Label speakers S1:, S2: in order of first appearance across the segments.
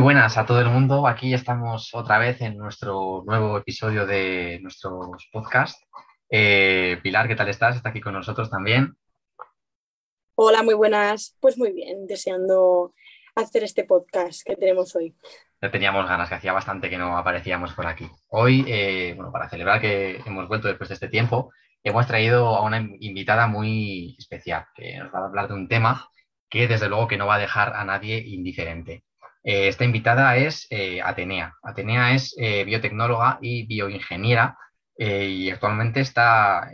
S1: Buenas a todo el mundo. Aquí estamos otra vez en nuestro nuevo episodio de nuestros podcast. Eh, Pilar, ¿qué tal estás? Está aquí con nosotros también.
S2: Hola, muy buenas. Pues muy bien, deseando hacer este podcast que tenemos hoy.
S1: Ya teníamos ganas, que hacía bastante que no aparecíamos por aquí. Hoy, eh, bueno, para celebrar que hemos vuelto después de este tiempo, hemos traído a una invitada muy especial, que nos va a hablar de un tema que desde luego que no va a dejar a nadie indiferente. Eh, esta invitada es eh, Atenea. Atenea es eh, biotecnóloga y bioingeniera y actualmente está,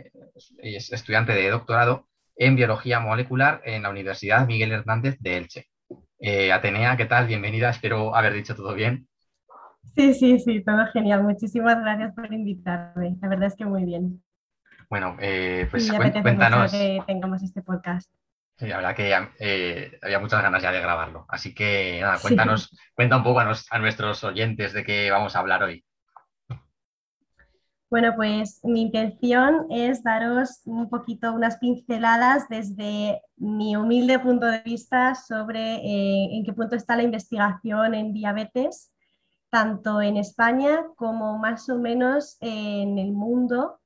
S1: es estudiante de doctorado en biología molecular en la Universidad Miguel Hernández de Elche. Atenea, ¿qué tal? Bienvenida, espero haber dicho todo bien.
S3: Sí, sí, sí, todo genial. Muchísimas gracias por invitarme. La verdad es que muy bien.
S1: Bueno, pues cuéntanos.
S3: que tengamos este podcast.
S1: Sí, la verdad que eh, había muchas ganas ya de grabarlo. Así que nada, cuéntanos, cuenta un poco a, nuestros oyentes de qué vamos a hablar hoy.
S3: Bueno, pues mi intención es daros un poquito unas pinceladas desde mi humilde punto de vista sobre eh, en qué punto está la investigación en diabetes, tanto en España como más o menos en el mundo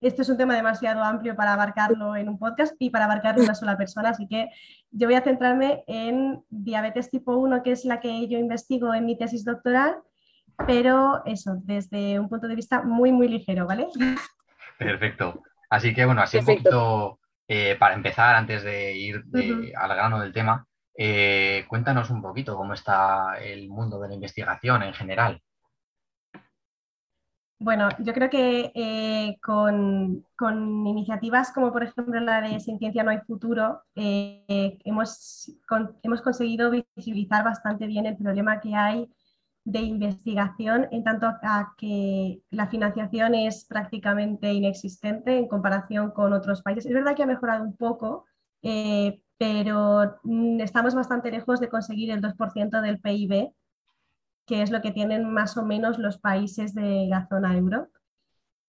S3: este es un tema demasiado amplio para abarcarlo en un podcast y para abarcarlo una sola persona, así que yo voy a centrarme en diabetes tipo 1, que es la que yo investigo en mi tesis doctoral, pero eso, desde un punto de vista muy, muy ligero, ¿vale?
S1: Perfecto. Así que bueno, así un poquito eh, para empezar, antes de ir al grano del tema, eh, cuéntanos un poquito cómo está el mundo de la investigación en general.
S3: Bueno, yo creo que eh, con, iniciativas como por ejemplo la de Sin Ciencia no hay futuro, eh, hemos, hemos conseguido visibilizar bastante bien el problema que hay de investigación en tanto a que la financiación es prácticamente inexistente en comparación con otros países. Es verdad que ha mejorado un poco, eh, pero mm, estamos bastante lejos de conseguir el 2% del PIB que es lo que tienen más o menos los países de la zona euro.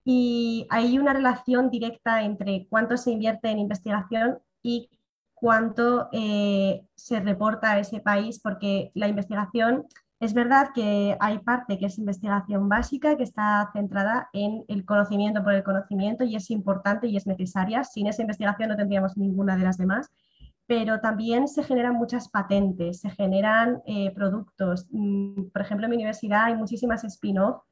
S3: Y hay una relación directa entre cuánto se invierte en investigación y cuánto eh, se reporta a ese país, porque la investigación, es verdad que hay parte que es investigación básica, que está centrada en el conocimiento por el conocimiento y es importante y es necesaria. Sin esa investigación no tendríamos ninguna de las demás pero también se generan muchas patentes, se generan eh, productos. Mm, por ejemplo, en mi universidad hay muchísimas spin-off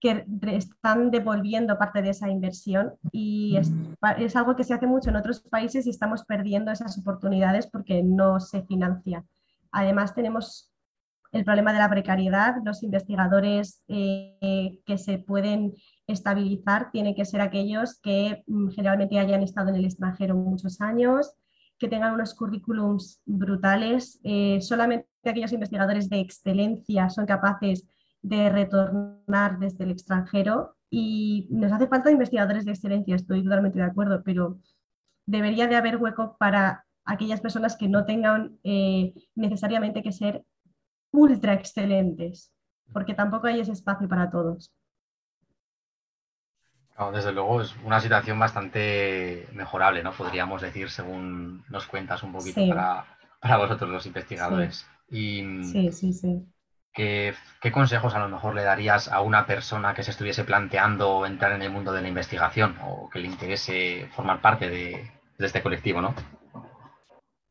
S3: que están devolviendo parte de esa inversión y es, es, algo que se hace mucho en otros países y estamos perdiendo esas oportunidades porque no se financia. Además, tenemos el problema de la precariedad. Los investigadores eh, que se pueden estabilizar tienen que ser aquellos que mm, generalmente hayan estado en el extranjero muchos años, que tengan unos currículums brutales. Eh, solamente aquellos investigadores de excelencia son capaces de retornar desde el extranjero y nos hace falta investigadores de excelencia, estoy totalmente de acuerdo, pero debería de haber hueco para aquellas personas que no tengan eh, necesariamente que ser ultra excelentes, porque tampoco hay ese espacio para todos
S1: desde luego es una situación bastante mejorable, ¿no? Podríamos decir, según nos cuentas un poquito para, vosotros los investigadores.
S3: sí, sí, sí.
S1: ¿qué, consejos a lo mejor le darías a una persona que se estuviese planteando entrar en el mundo de la investigación o que le interese formar parte de, este colectivo, ¿no?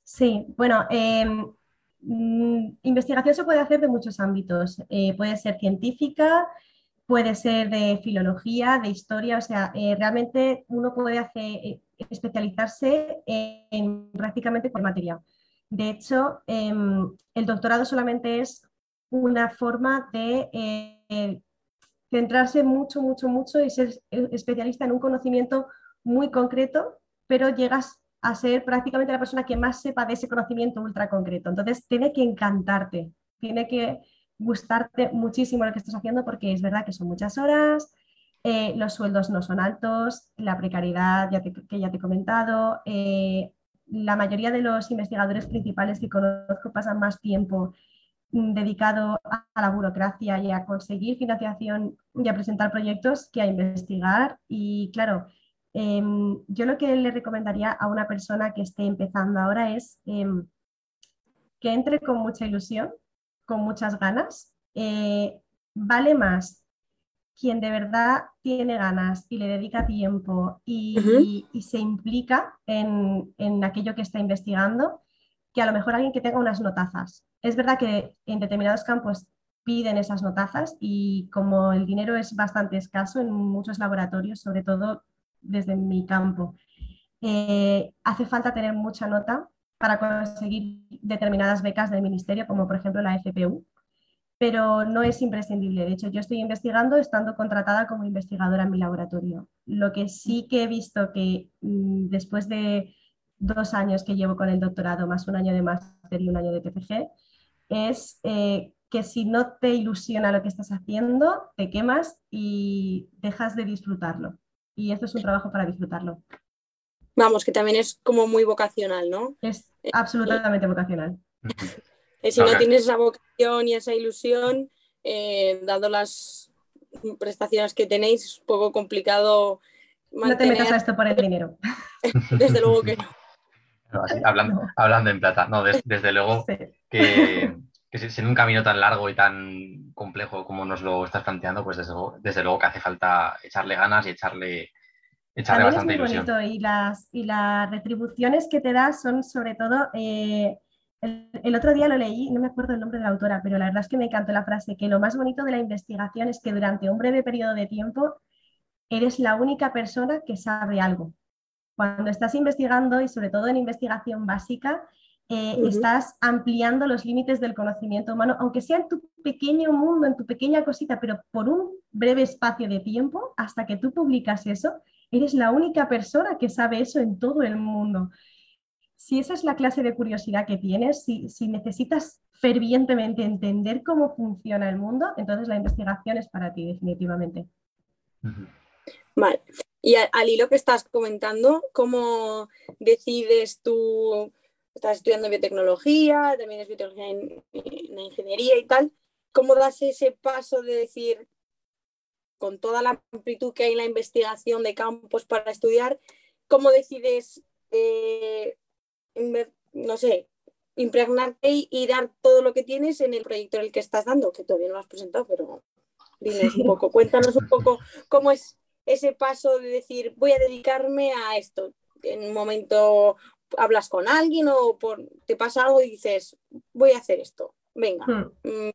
S3: Sí, bueno, em, mm, investigación se puede hacer de muchos ámbitos. Eh, puede ser científica, puede ser de filología, de historia, o sea, eh, realmente uno puede hacer, eh, especializarse en, prácticamente cualquier materia. De hecho, em, el doctorado solamente es una forma de eh, centrarse mucho, mucho, mucho y ser especialista en un conocimiento muy concreto, pero llegas a ser prácticamente la persona que más sepa de ese conocimiento ultra concreto. Entonces, tiene que encantarte, tiene que gustarte muchísimo lo que estás haciendo porque es verdad que son muchas horas, eh, los sueldos no son altos, la precariedad ya que ya te he comentado, eh, la mayoría de los investigadores principales que conozco pasan más tiempo mm, dedicado a, la burocracia y a conseguir financiación y a presentar proyectos que a investigar. Y claro, em, yo lo que le recomendaría a una persona que esté empezando ahora es em, que entre con mucha ilusión, con muchas ganas. Eh, vale más quien de verdad tiene ganas y le dedica tiempo y, se implica en, en, aquello que está investigando, que a lo mejor alguien que tenga unas notazas. Es verdad que en determinados campos piden esas notazas y como el dinero es bastante escaso en muchos laboratorios, sobre todo desde mi campo, eh, hace falta tener mucha nota para conseguir determinadas becas del ministerio, como por ejemplo la FPU, pero no es imprescindible. De hecho, yo estoy investigando estando contratada como investigadora en mi laboratorio. Lo que sí que he visto que mm, después de dos años que llevo con el doctorado, más un año de máster y un año de TFG, es eh, que si no te ilusiona lo que estás haciendo, te quemas y dejas de disfrutarlo. Y esto es un trabajo para disfrutarlo.
S2: Vamos, que también es como muy vocacional, ¿no?
S3: Es absolutamente vocacional.
S2: si no tienes esa vocación y esa ilusión, eh, dado las prestaciones que tenéis, es un poco complicado.
S3: No te metas a esto por el dinero.
S2: desde luego que no.
S1: hablando, en plata, no, desde luego que, que en un camino tan largo y tan complejo como nos lo estás planteando, pues desde luego que hace falta echarle ganas y echarle
S3: Echarle bastante es muy bonito y las, y las retribuciones que te das son sobre todo, eh, el, otro día lo leí, no me acuerdo el nombre de la autora, pero la verdad es que me encantó la frase, que lo más bonito de la investigación es que durante un breve periodo de tiempo eres la única persona que sabe algo. Cuando estás investigando y sobre todo en investigación básica, eh, estás ampliando los límites del conocimiento humano, aunque sea en tu pequeño mundo, en tu pequeña cosita, pero por un breve espacio de tiempo, hasta que tú publicas eso, Eres la única persona que sabe eso en todo el mundo. Si esa es la clase de curiosidad que tienes, si, necesitas fervientemente entender cómo funciona el mundo, entonces la investigación es para ti, definitivamente.
S2: Vale. Y al, hilo que estás comentando, ¿cómo decides tú? Estás estudiando biotecnología, también es biotecnología en, en ingeniería y tal. ¿Cómo das ese paso de decir, con toda la amplitud que hay en la investigación de campos para estudiar, ¿cómo decides, eh, no sé, impregnarte y, dar todo lo que tienes en el proyecto en el que estás dando? Que todavía no lo has presentado, pero dinos un poco, cuéntanos un poco cómo es ese paso de decir, voy a dedicarme a esto. En un momento hablas con alguien o te pasa algo y dices, voy a hacer esto. Venga, hmm. mm,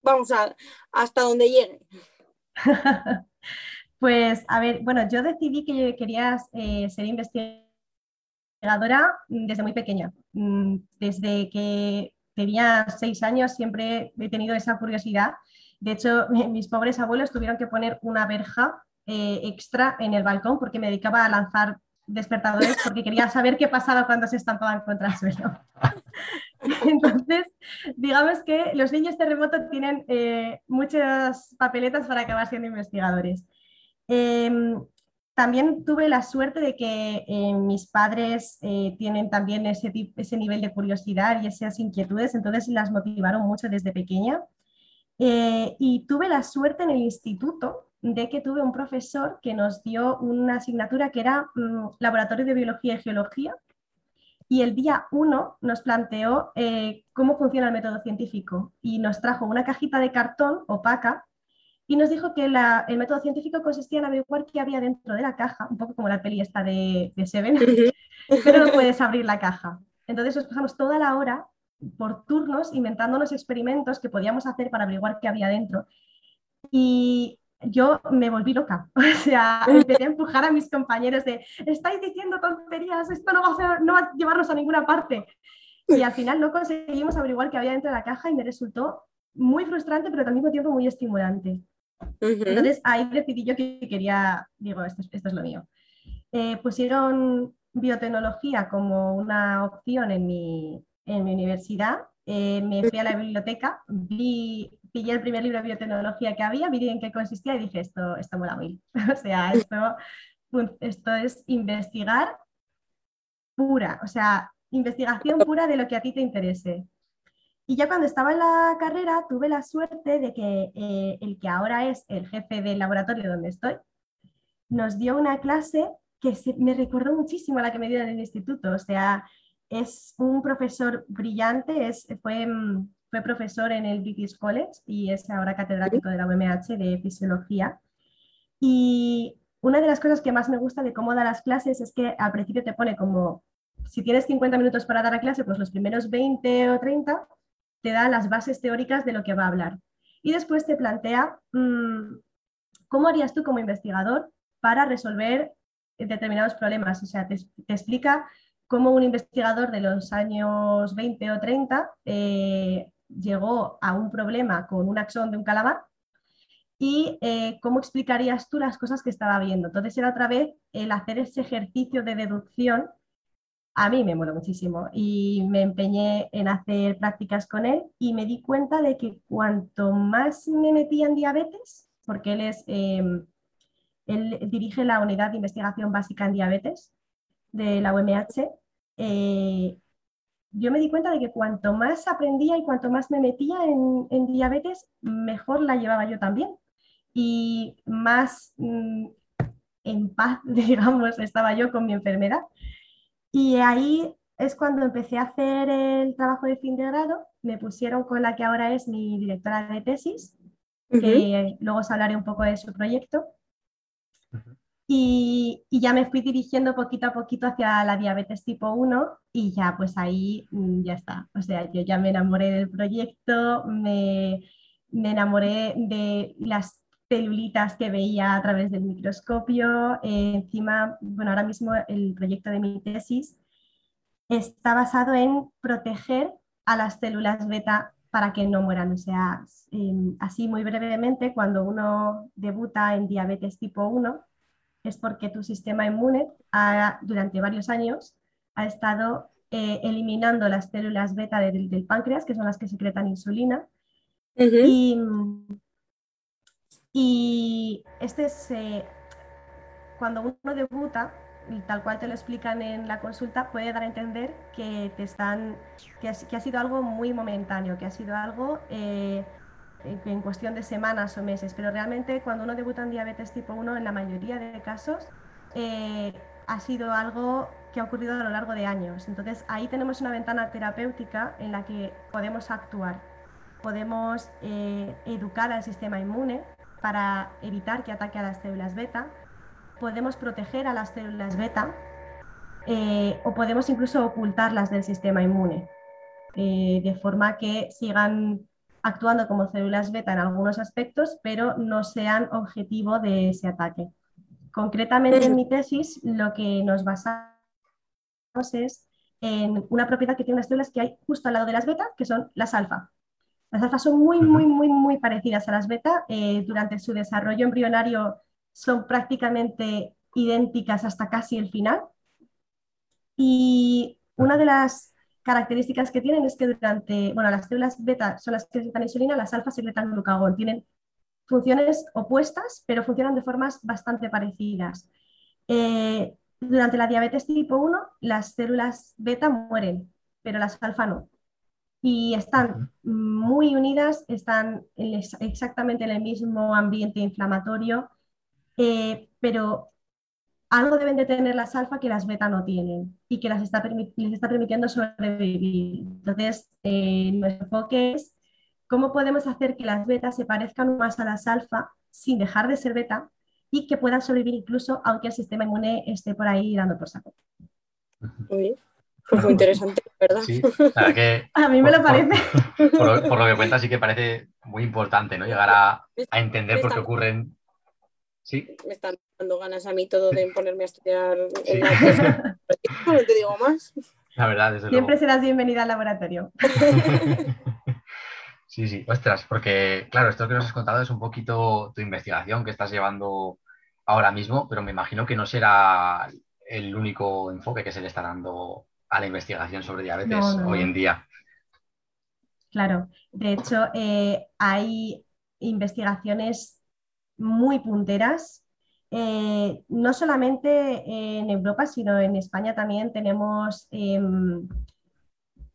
S2: vamos a, hasta donde llegue.
S3: pues, a ver, bueno, yo decidí que yo quería eh, ser investigadora desde muy pequeña. Mm, desde que tenía seis años siempre he tenido esa curiosidad. De hecho, mis pobres abuelos tuvieron que poner una verja eh, extra en el balcón porque me dedicaba a lanzar despertadores porque quería saber qué pasaba cuando se estampaban contra el suelo. Entonces, digamos que los niños terremoto tienen eh, muchas papeletas para acabar siendo investigadores. Em, también tuve la suerte de que eh, mis padres eh, tienen también ese, ese nivel de curiosidad y esas inquietudes, entonces las motivaron mucho desde pequeña. y tuve la suerte en el instituto de que tuve un profesor que nos dio una asignatura que era mm, Laboratorio de Biología y Geología, y el día 1 nos planteó eh, cómo funciona el método científico y nos trajo una cajita de cartón opaca y nos dijo que el método científico consistía en averiguar qué había dentro de la caja, un poco como la peli esta de, de Seven, pero no puedes abrir la caja. Entonces nos pasamos toda la hora por turnos inventándonos experimentos que podíamos hacer para averiguar qué había dentro. Y yo me volví loca. O sea, empecé a empujar a mis compañeros de, estáis diciendo tonterías, esto no va, a ser, no va a llevarnos a ninguna parte. Y al final no conseguimos averiguar qué había dentro de la caja y me resultó muy frustrante, pero al mismo tiempo muy estimulante. Entonces ahí decidí yo que quería, digo, esto, esto es lo mío. Eh, pusieron biotecnología como una opción en mi, en mi universidad. Eh, me fui a la biblioteca, vi pillé el primer libro de biotecnología que había, vi en qué consistía y dije, esto, esto mola muy. o sea, esto, esto es investigar pura, o sea, investigación pura de lo que a ti te interese. Y ya cuando estaba en la carrera tuve la suerte de que eh, el que ahora es el jefe del laboratorio donde estoy, nos dio una clase que me recordó muchísimo a la que me dio en el instituto. O sea, es un profesor brillante, es, fue, mm, fue profesor en el British College y es ahora catedrático de la UMH de fisiología. Y una de las cosas que más me gusta de cómo da las clases es que al principio te pone como, si tienes 50 minutos para dar a clase, pues los primeros 20 o 30 te da las bases teóricas de lo que va a hablar. Y después te plantea mm, cómo harías tú como investigador para resolver determinados problemas. O sea, te, explica cómo un investigador de los años 20 o 30 eh, llegó a un problema con un axón de un calamar y eh, cómo explicarías tú las cosas que estaba viendo. Entonces era otra vez el hacer ese ejercicio de deducción. A mí me mola muchísimo y me empeñé en hacer prácticas con él y me di cuenta de que cuanto más me metía en diabetes, porque él es, em, él dirige la unidad de investigación básica en diabetes de la UMH, eh, yo me di cuenta de que cuanto más aprendía y cuanto más me metía en, en diabetes, mejor la llevaba yo también y más mm, en paz, digamos, estaba yo con mi enfermedad. Y ahí es cuando empecé a hacer el trabajo de fin de grado, me pusieron con la que ahora es mi directora de tesis, que luego os hablaré un poco de su proyecto. Y, ya me fui dirigiendo poquito a poquito hacia la diabetes tipo 1 y ya pues ahí mm, ya está. O sea, yo ya me enamoré del proyecto, me, me enamoré de las celulitas que veía a través del microscopio. Eh, encima, bueno, ahora mismo el proyecto de mi tesis está basado en proteger a las células beta para que no mueran. O sea, em, así muy brevemente, cuando uno debuta en diabetes tipo 1, es porque tu sistema inmune durante varios años ha estado eh, eliminando las células beta del, páncreas, que son las que secretan insulina, y, y este es, eh, cuando uno debuta, y tal cual te lo explican en la consulta, puede dar a entender que, te están, que, ha, sido algo muy momentáneo, que ha sido algo eh, en cuestión de semanas o meses, pero realmente cuando uno debuta en diabetes tipo 1, en la mayoría de casos, eh, ha sido algo que ha ocurrido a lo largo de años. Entonces ahí tenemos una ventana terapéutica en la que podemos actuar, podemos educar al sistema inmune, para evitar que ataque a las células beta, podemos proteger a las células beta eh, o podemos incluso ocultarlas del sistema inmune, eh, de forma que sigan actuando como células beta en algunos aspectos, pero no sean objetivo de ese ataque. Concretamente en mi tesis lo que nos basamos es en una propiedad que tiene las células que hay justo al lado de las beta, que son las alfa. Las alfas son muy, muy, muy, muy parecidas a las beta. Eh, durante su desarrollo embrionario son prácticamente idénticas hasta casi el final. Y una de las características que tienen es que durante, bueno, las células beta son las que secretan insulina, las alfas secretan glucagón. Tienen funciones opuestas, pero funcionan de formas bastante parecidas. Eh, durante la diabetes tipo 1, las células beta mueren, pero las alfa no y están muy unidas, están exactamente en el mismo ambiente inflamatorio, eh, pero algo deben de tener las alfa que las beta no tienen y que las está les está permitiendo sobrevivir. Entonces, eh, nuestro enfoque es cómo podemos hacer que las betas se parezcan más a las alfa sin dejar de ser beta y que puedan sobrevivir incluso aunque el sistema inmune esté por ahí dando por saco.
S2: Pues muy interesante, ¿verdad?
S1: Sí, que,
S3: a mí me lo parece.
S1: Por, lo, que cuentas, sí que parece muy importante, ¿no? Llegar a, entender por qué ocurren. Sí.
S2: Me están dando ganas a mí todo de ponerme a estudiar en la No te digo más.
S1: La verdad, desde
S3: Siempre serás bienvenida al laboratorio.
S1: Sí, sí, ostras, porque claro, esto que nos has contado es un poquito tu investigación que estás llevando ahora mismo, pero me imagino que no será el único enfoque que se le está dando a la investigación sobre diabetes hoy en día.
S3: Claro, de hecho eh, hay investigaciones muy punteras. Eh, no solamente en Europa, sino en España también tenemos, em,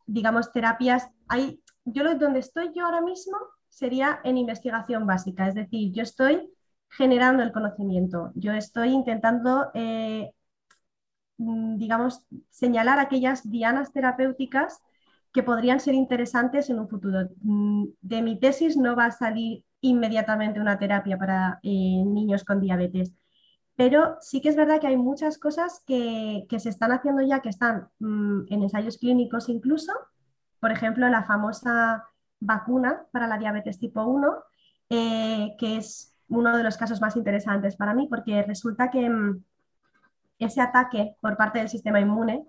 S3: digamos, terapias. Hay, yo donde estoy yo ahora mismo sería en investigación básica, es decir, yo estoy generando el conocimiento, yo estoy intentando eh, mm, digamos, señalar aquellas dianas terapéuticas que podrían ser interesantes en un futuro. Mm, de mi tesis no va a salir inmediatamente una terapia para eh, niños con diabetes, pero sí que es verdad que hay muchas cosas que, se están haciendo ya, que están mm, en ensayos clínicos incluso. Por ejemplo, la famosa vacuna para la diabetes tipo 1, eh, que es uno de los casos más interesantes para mí, porque resulta que mm, ese ataque por parte del sistema inmune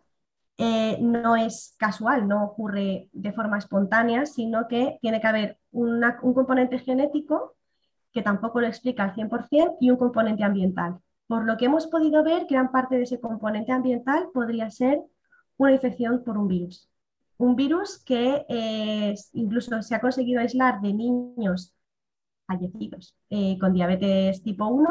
S3: eh, no es casual, no ocurre de forma espontánea, sino que tiene que haber un componente genético que tampoco lo explica al 100% y un componente ambiental. Por lo que hemos podido ver, gran parte de ese componente ambiental podría ser una infección por un virus. Un virus que eh, incluso se ha conseguido aislar de niños fallecidos eh, con diabetes tipo 1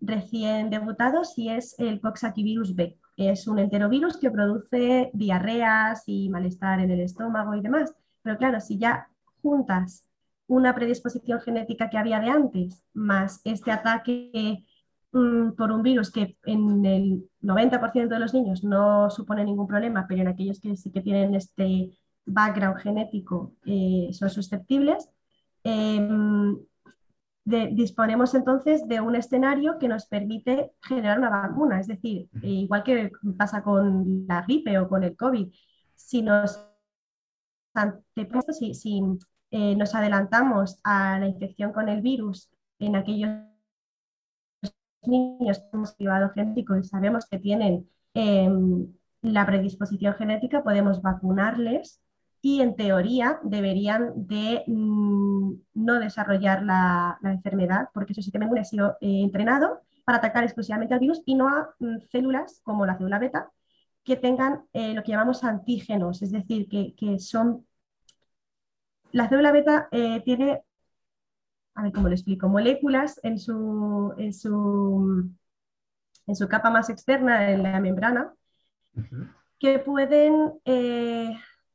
S3: recién debutados y es el Coxsackie B. Es un enterovirus que produce diarreas y malestar en el estómago y demás. Pero claro, si ya juntas una predisposición genética que había de antes, más este ataque mm, por un virus que en el 90% de los niños no supone ningún problema, pero en aquellos que sí que tienen este background genético eh, son susceptibles, em, disponemos entonces de un escenario que nos permite generar una vacuna. Es decir, eh, igual que pasa con la gripe o con el COVID, si nos, si, si eh, nos adelantamos a la infección con el virus en aquellos niños que hemos privado genético y sabemos que tienen em, la predisposición genética, podemos vacunarles y en teoría deberían de mm, no desarrollar la, enfermedad porque su sistema inmune ha sido eh, entrenado para atacar exclusivamente al virus y no a mm, células como la célula beta que tengan eh, lo que llamamos antígenos, es decir, que, son... La célula beta eh, tiene, a ver cómo lo explico, moléculas en su, en su, en su capa más externa, en la membrana, que pueden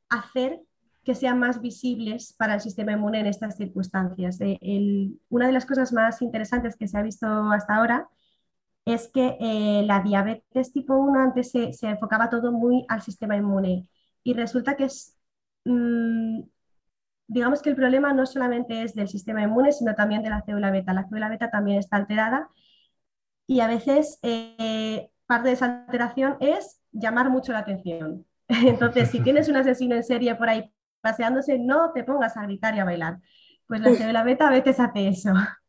S3: hacer que sean más visibles para el sistema inmune en estas circunstancias. Eh, una de las cosas más interesantes que se ha visto hasta ahora es que eh, la diabetes tipo 1 antes se, enfocaba todo muy al sistema inmune y resulta que es, mm, digamos que el problema no solamente es del sistema inmune, sino también de la célula beta. La célula beta también está alterada y a veces eh, parte de esa alteración es llamar mucho la atención. Entonces, si tienes un asesino en serie por ahí paseándose, no te pongas a gritar y a bailar. Pues la célula beta a veces hace eso.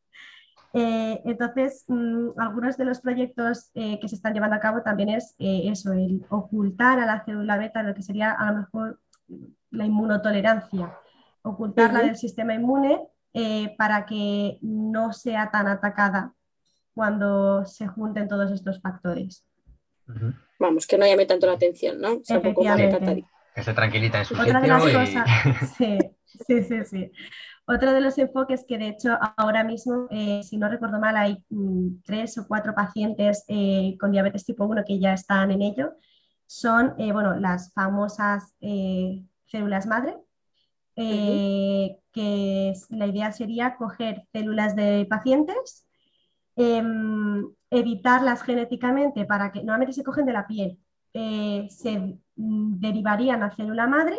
S3: Eh, entonces, mm, algunos de los proyectos eh, que se están llevando a cabo también es eh, eso, el ocultar a la célula beta lo que sería a lo mejor la inmunotolerancia, ocultarla del sistema inmune para que no sea tan atacada cuando se junten todos estos factores
S2: vamos, que no llame tanto la atención, ¿no?
S1: que se tranquilita en su Otra de las cosas,
S3: sí, sí, sí, sí. Otro de los enfoques que de hecho ahora mismo, eh, si no recuerdo mal, hay mm, tres o cuatro pacientes eh, con diabetes tipo 1 que ya están en ello, son eh, bueno, las famosas células madre, que la idea sería coger células de pacientes, em, evitarlas genéticamente para que normalmente se cogen de la piel, eh, se mm, derivarían a célula madre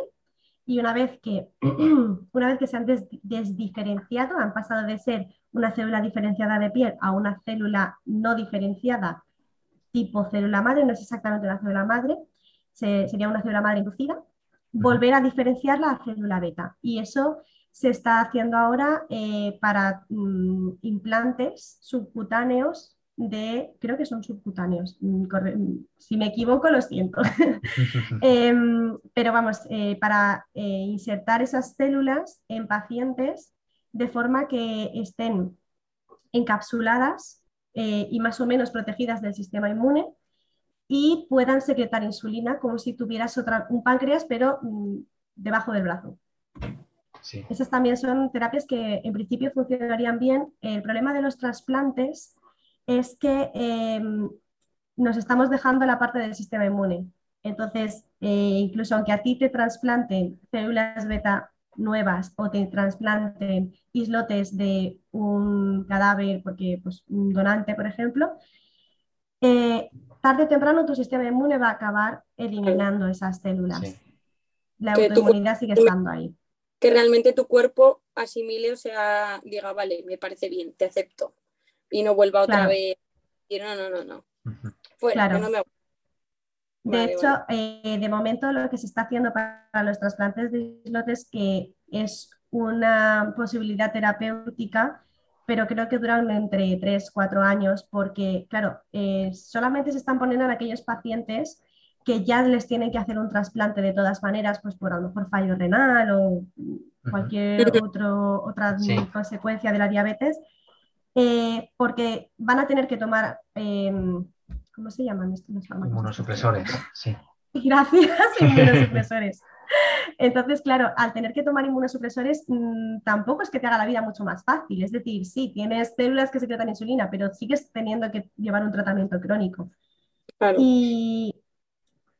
S3: y una vez que, una vez que se han desdiferenciado, han pasado de ser una célula diferenciada de piel a una célula no diferenciada tipo célula madre, no es exactamente una célula madre, sería una célula madre inducida, volver a diferenciarla a célula beta. Y eso se está haciendo ahora eh, para mm, implantes subcutáneos de, creo que son subcutáneos, mm, mm, si me equivoco lo siento, em, pero vamos, eh, para eh, insertar esas células en pacientes de forma que estén encapsuladas y más o menos protegidas del sistema inmune y puedan secretar insulina como si tuvieras otra, un páncreas, pero mm, debajo del brazo. Esas también son terapias que en principio funcionarían bien. El problema de los trasplantes es que em, nos estamos dejando la parte del sistema inmune. Entonces, eh, incluso aunque a ti te trasplanten células beta nuevas o te trasplanten islotes de un cadáver, porque pues, un donante, por ejemplo, eh, tarde o temprano tu sistema inmune va a acabar eliminando esas células. La autoinmunidad sigue estando ahí.
S2: Que realmente tu cuerpo asimile, o sea, diga, vale, me parece bien, te acepto. Y no vuelva otra vez. Y no, no, no, no. Fuera, no me
S3: de hecho, eh, de momento lo que se está haciendo para los trasplantes de islotes que es una posibilidad terapéutica, pero creo que duran entre 3, 4 años, porque, claro, eh, solamente se están poniendo en aquellos pacientes que ya les tienen que hacer un trasplante de todas maneras, pues por a lo mejor fallo renal o cualquier otro, otra consecuencia de la diabetes, eh, porque van a tener que tomar em, ¿Cómo se llaman estos
S1: Inmunosupresores, sí.
S3: Gracias, inmunosupresores. Entonces, claro, al tener que tomar inmunosupresores, mm, tampoco es que te haga la vida mucho más fácil. Es decir, sí, tienes células que secretan insulina, pero sigues teniendo que llevar un tratamiento crónico. Y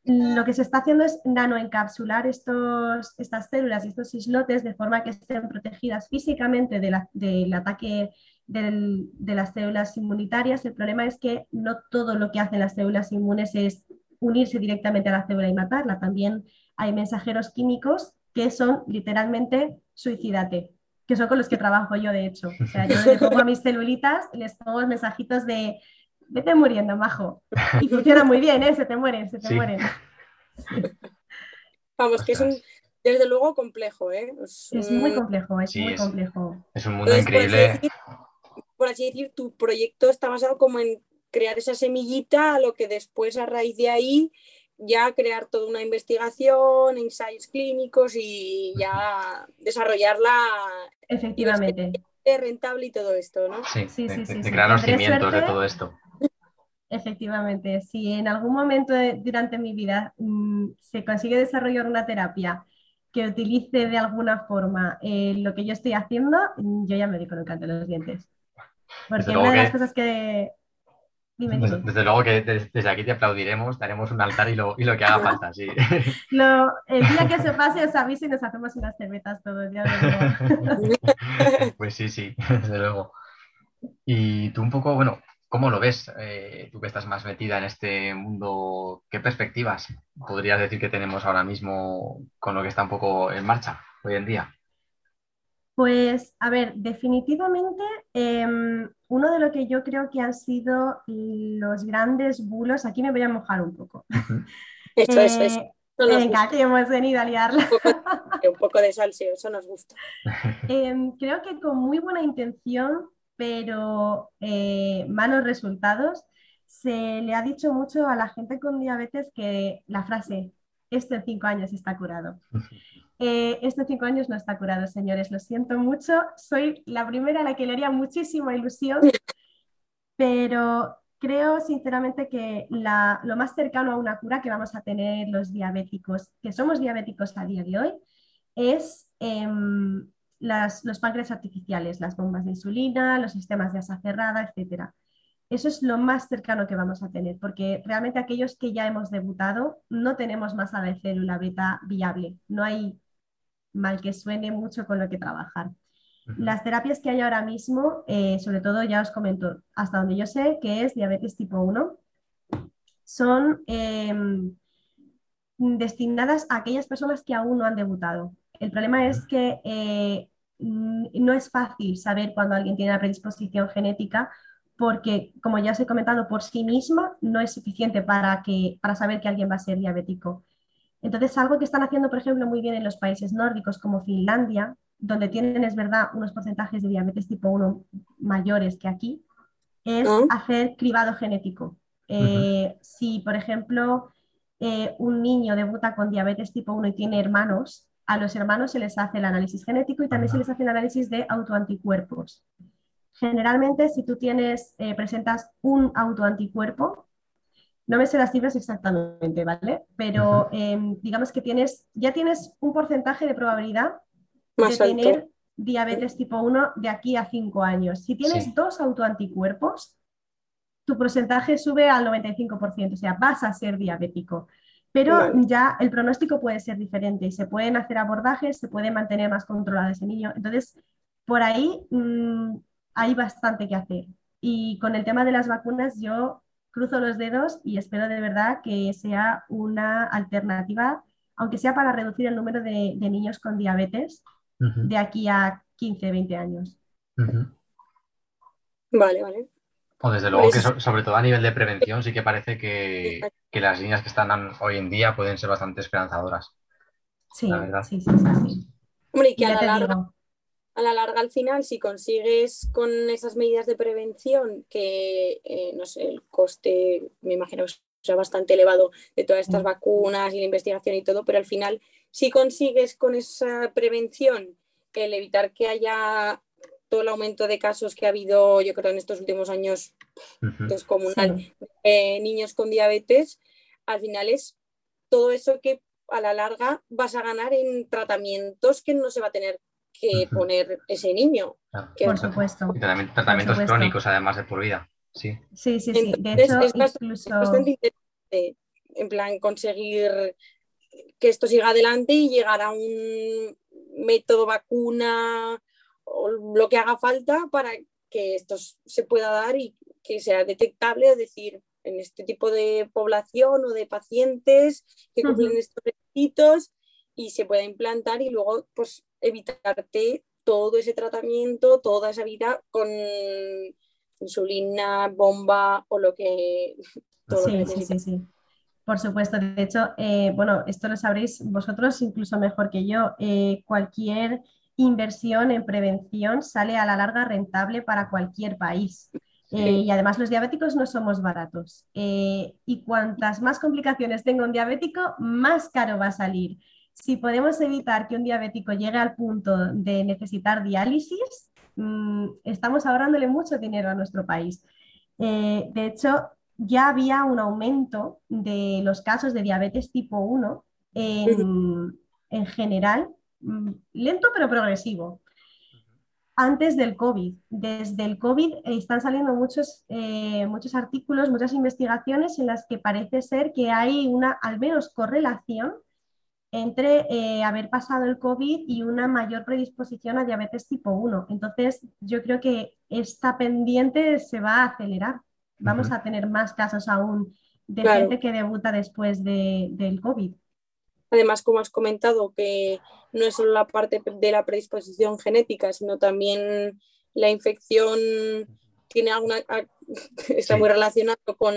S3: lo que se está haciendo es nanoencapsular estos, estas células y estos islotes de forma que estén protegidas físicamente del ataque de las células inmunitarias. El problema es que no todo lo que hacen las células inmunes es unirse directamente a la célula y matarla. También hay mensajeros químicos que son literalmente suicídate, que son con los que trabajo yo, de hecho. O sea, yo le pongo a mis celulitas, les pongo mensajitos de vete muriendo, majo. Y funciona muy bien, ¿eh? Se te mueren, se te mueren.
S2: Vamos, que es un, desde luego complejo, ¿eh?
S3: Es, muy complejo, es muy complejo.
S1: Es un mundo increíble
S2: por así decir, tu proyecto está basado como en crear esa semillita, a lo que después a raíz de ahí ya crear toda una investigación, ensayos clínicos y ya desarrollarla
S3: efectivamente
S2: rentable y todo esto, ¿no?
S1: Sí, sí, sí, de, crear los cimientos de todo esto.
S3: Efectivamente, si en algún momento durante mi vida mm, se consigue desarrollar una terapia que utilice de alguna forma eh, lo que yo estoy haciendo, yo ya me digo con el los dientes. Porque una de las cosas que...
S1: Desde, luego que desde, aquí te aplaudiremos, daremos un altar y lo, y lo que haga falta, sí.
S3: el día que se pase os aviso y nos hacemos unas cervezas todos, ya
S1: Pues sí, sí, desde luego. Y tú un poco, bueno, ¿cómo lo ves? Eh, tú que estás más metida en este mundo, ¿qué perspectivas podrías decir que tenemos ahora mismo con lo que está un poco en marcha hoy en día?
S3: Pues, a ver, definitivamente em, uno de lo que yo creo que han sido los grandes bulos, aquí me voy a mojar un poco.
S2: Esto es, eso.
S3: Venga, que hemos venido a liarla.
S2: Un poco, de salseo, eso nos gusta.
S3: Em, creo que con muy buena intención, pero eh, malos resultados, se le ha dicho mucho a la gente con diabetes que la frase, este en cinco años está curado. Eh, estos cinco años no está curado, señores, lo siento mucho. Soy la primera a la que le haría muchísima ilusión, pero creo sinceramente que lo más cercano a una cura que vamos a tener los diabéticos, que somos diabéticos a día de hoy, es em, los páncreas artificiales, las bombas de insulina, los sistemas de asa cerrada, etc. Eso es lo más cercano que vamos a tener, porque realmente aquellos que ya hemos debutado no tenemos masa de célula beta viable, no hay mal que suene mucho con lo que trabajar. Las terapias que hay ahora mismo, eh, sobre todo ya os comento, hasta donde yo sé que es diabetes tipo 1, son em, destinadas a aquellas personas que aún no han debutado. El problema es que eh, no es fácil saber cuando alguien tiene la predisposición genética porque, como ya os he comentado, por sí misma no es suficiente para, que, para saber que alguien va a ser diabético. Entonces, algo que están haciendo, por ejemplo, muy bien en los países nórdicos como Finlandia, donde tienen, es verdad, unos porcentajes de diabetes tipo 1 mayores que aquí, es ah. hacer cribado genético. Eh, si, por ejemplo, eh, un niño debuta con diabetes tipo 1 y tiene hermanos, a los hermanos se les hace el análisis genético y también se les hace el análisis de autoanticuerpos. Generalmente, si tú tienes, eh, presentas un autoanticuerpo, no me sé las cifras exactamente, ¿vale? Pero em, digamos que tienes, ya tienes un porcentaje de probabilidad de tener diabetes tipo 1 de aquí a 5 años. Si tienes dos autoanticuerpos, tu porcentaje sube al 95%, o sea, vas a ser diabético. Pero ya el pronóstico puede ser diferente y se pueden hacer abordajes, se puede mantener más controlado ese niño. Entonces, por ahí mm, hay bastante que hacer. Y con el tema de las vacunas, yo cruzo los dedos y espero de verdad que sea una alternativa, aunque sea para reducir el número de, niños con diabetes de aquí a 15, 20 años.
S2: Vale, vale.
S1: O desde luego que sobre todo a nivel de prevención sí que parece que, las líneas que están hoy en día pueden ser bastante esperanzadoras.
S3: Sí, sí, sí, sí,
S2: Hombre, y que a la, larga, a la larga, al final, si consigues con esas medidas de prevención, que eh, no sé, el coste, me imagino que sea bastante elevado de todas estas vacunas y la investigación y todo, pero al final, si consigues con esa prevención el evitar que haya todo el aumento de casos que ha habido, yo creo, en estos últimos años descomunal, eh, niños con diabetes, al final es todo eso que a la larga vas a ganar en tratamientos que no se va a tener que poner ese niño.
S3: por supuesto.
S1: tratamientos crónicos, además de por vida. Sí,
S3: sí, sí. sí. De hecho, es bastante
S2: interesante, en plan, conseguir que esto siga adelante y llegar a un método vacuna o lo que haga falta para que esto se pueda dar y que sea detectable, es decir, en este tipo de población o de pacientes que cumplen estos requisitos y se pueda implantar y luego pues evitarte todo ese tratamiento, toda esa vida con insulina, bomba o lo que...
S3: sí, sí, sí, sí. Por supuesto, de hecho, eh, bueno, esto lo sabréis vosotros incluso mejor que yo. Eh, cualquier inversión en prevención sale a la larga rentable para cualquier país. Eh, y además los diabéticos no somos baratos. y cuantas más complicaciones tenga un diabético, más caro va a salir. Si podemos evitar que un diabético llegue al punto de necesitar diálisis, mm, estamos ahorrándole mucho dinero a nuestro país. de hecho, ya había un aumento de los casos de diabetes tipo 1 en, general, mm, lento pero progresivo. Antes del COVID, desde el COVID están saliendo muchos, eh, muchos artículos, muchas investigaciones en las que parece ser que hay una, al menos, correlación entre eh, haber pasado el COVID y una mayor predisposición a diabetes tipo 1. Entonces, yo creo que esta pendiente se va a acelerar vamos a tener más casos aún de gente que debuta después del COVID.
S2: Además, como has comentado, que no es solo la parte de la predisposición genética, sino también la infección tiene alguna está muy relacionado con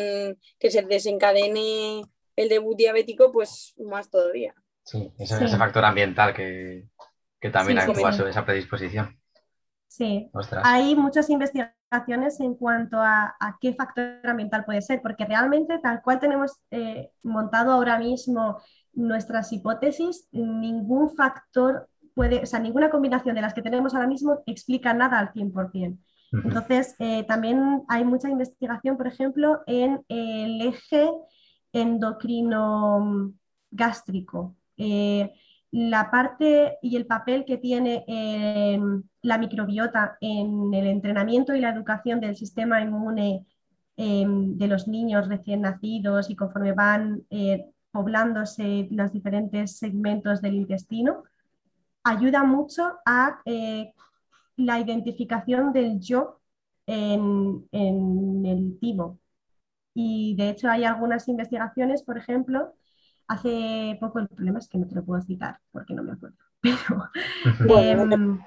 S2: que se desencadene el debut diabético, pues más todavía.
S1: Sí, ese, factor ambiental que, también actúa sobre esa predisposición.
S3: Sí, hay muchas investigaciones en cuanto a, qué factor ambiental puede ser, porque realmente tal cual tenemos eh, montado ahora mismo nuestras hipótesis, ningún factor puede, o sea, ninguna combinación de las que tenemos ahora mismo explica nada al 100%. Entonces, eh, también hay mucha investigación, por ejemplo, en el eje endocrino gástrico. Eh, la parte y el papel que tiene em, la microbiota en el entrenamiento y la educación del sistema inmune em, de los niños recién nacidos y conforme van eh, poblándose los diferentes segmentos del intestino, ayuda mucho a eh, la identificación del yo en, en el timo. Y de hecho hay algunas investigaciones, por ejemplo, Hace poco, el problema es que no te lo puedo citar porque no me acuerdo. Pero em,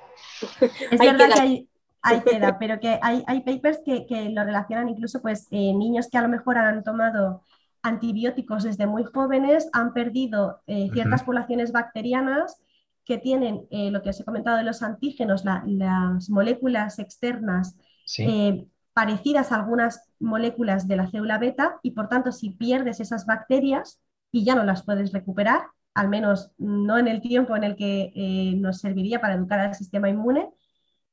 S3: es verdad que hay, hay queda, pero que hay, hay papers que, que, lo relacionan incluso pues eh, niños que a lo mejor han tomado antibióticos desde muy jóvenes, han perdido eh, ciertas poblaciones bacterianas que tienen eh, lo que os he comentado de los antígenos, las moléculas externas parecidas a algunas moléculas de la célula beta y por tanto si pierdes esas bacterias y ya no las puedes recuperar, al menos no en el tiempo en el que eh, nos serviría para educar al sistema inmune,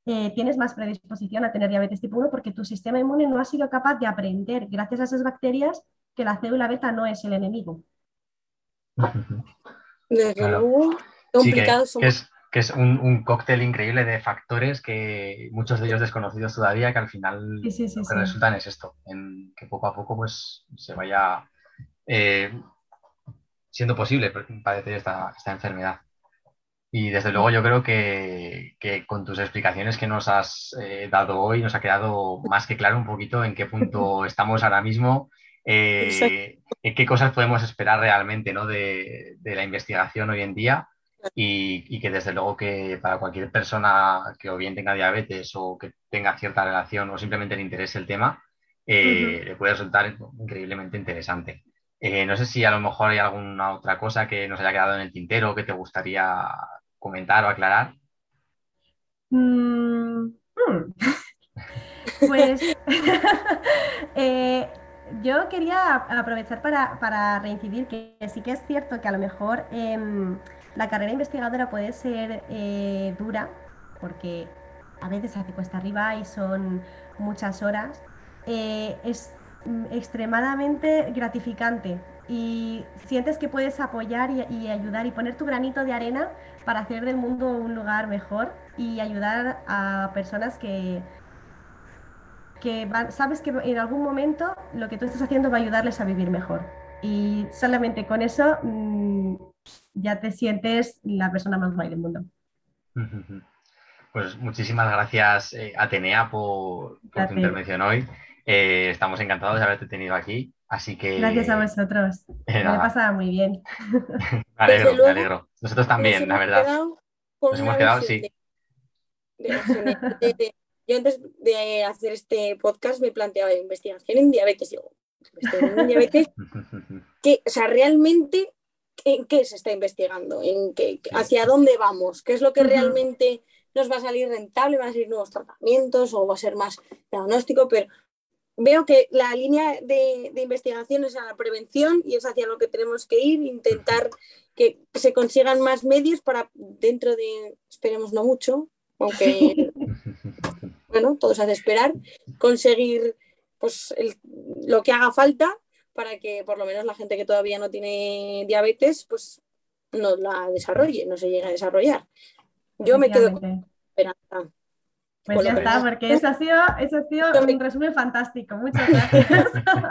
S3: eh, tienes más predisposición a tener diabetes tipo 1 porque tu sistema inmune no ha sido capaz de aprender, gracias a esas bacterias, que la célula beta no es el enemigo.
S1: que, es, un, cóctel increíble de factores que muchos de ellos desconocidos todavía, que al final lo que resultan es esto, en que poco a poco pues se vaya eh, siendo posible padecer esta, enfermedad. Y desde luego yo creo que, con tus explicaciones que nos has eh, dado hoy nos ha quedado más que claro un poquito en qué punto estamos ahora mismo eh, qué cosas podemos esperar realmente ¿no? de, la investigación hoy en día y, que desde luego que para cualquier persona que o bien tenga diabetes o que tenga cierta relación o simplemente le interese el tema, eh, le puede resultar increíblemente interesante. Eh, no sé si a lo mejor hay alguna otra cosa que nos haya quedado en el tintero que te gustaría comentar o aclarar.
S3: Mm, hmm. pues eh, yo quería aprovechar para, reincidir que sí que es cierto que a lo mejor em, la carrera investigadora puede ser eh, dura, porque a veces hace cuesta arriba y son muchas horas. es Mm, extremadamente gratificante y sientes que puedes apoyar y, ayudar y poner tu granito de arena para hacer del mundo un lugar mejor y ayudar a personas que, que sabes que en algún momento lo que tú estás haciendo va a ayudarles a vivir mejor. Y solamente con eso mm, ya te sientes la persona más guay del mundo.
S1: Pues muchísimas gracias, eh, Atenea, por, por tu intervención hoy. Eh, estamos encantados de haberte tenido aquí, así que...
S3: Gracias a vosotros. me ha pasado muy bien.
S1: me alegro, me alegro. Nosotros también, la verdad. Nos hemos quedado, sí.
S2: Yo antes de hacer este podcast me planteaba investigación en diabetes. Digo, investigación en diabetes, que, o sea, realmente, ¿en qué se está investigando? ¿En qué, ¿Hacia dónde vamos? ¿Qué es lo que realmente nos va a salir rentable? ¿Van a salir nuevos tratamientos o va a ser más diagnóstico? Pero veo que la línea de, investigación es a la prevención y es hacia lo que tenemos que ir, intentar que se consigan más medios para dentro de, esperemos no mucho, aunque bueno, todo se hace esperar, conseguir pues lo que haga falta para que por lo menos la gente que todavía no tiene diabetes pues no la desarrolle, no se llegue a desarrollar. Yo me quedo con esperanza.
S3: Pues ya está, porque eso ha sido, eso ha sido un resumen fantástico. Muchas gracias.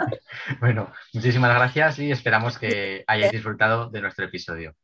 S1: bueno, muchísimas gracias y esperamos que hayáis disfrutado de nuestro episodio.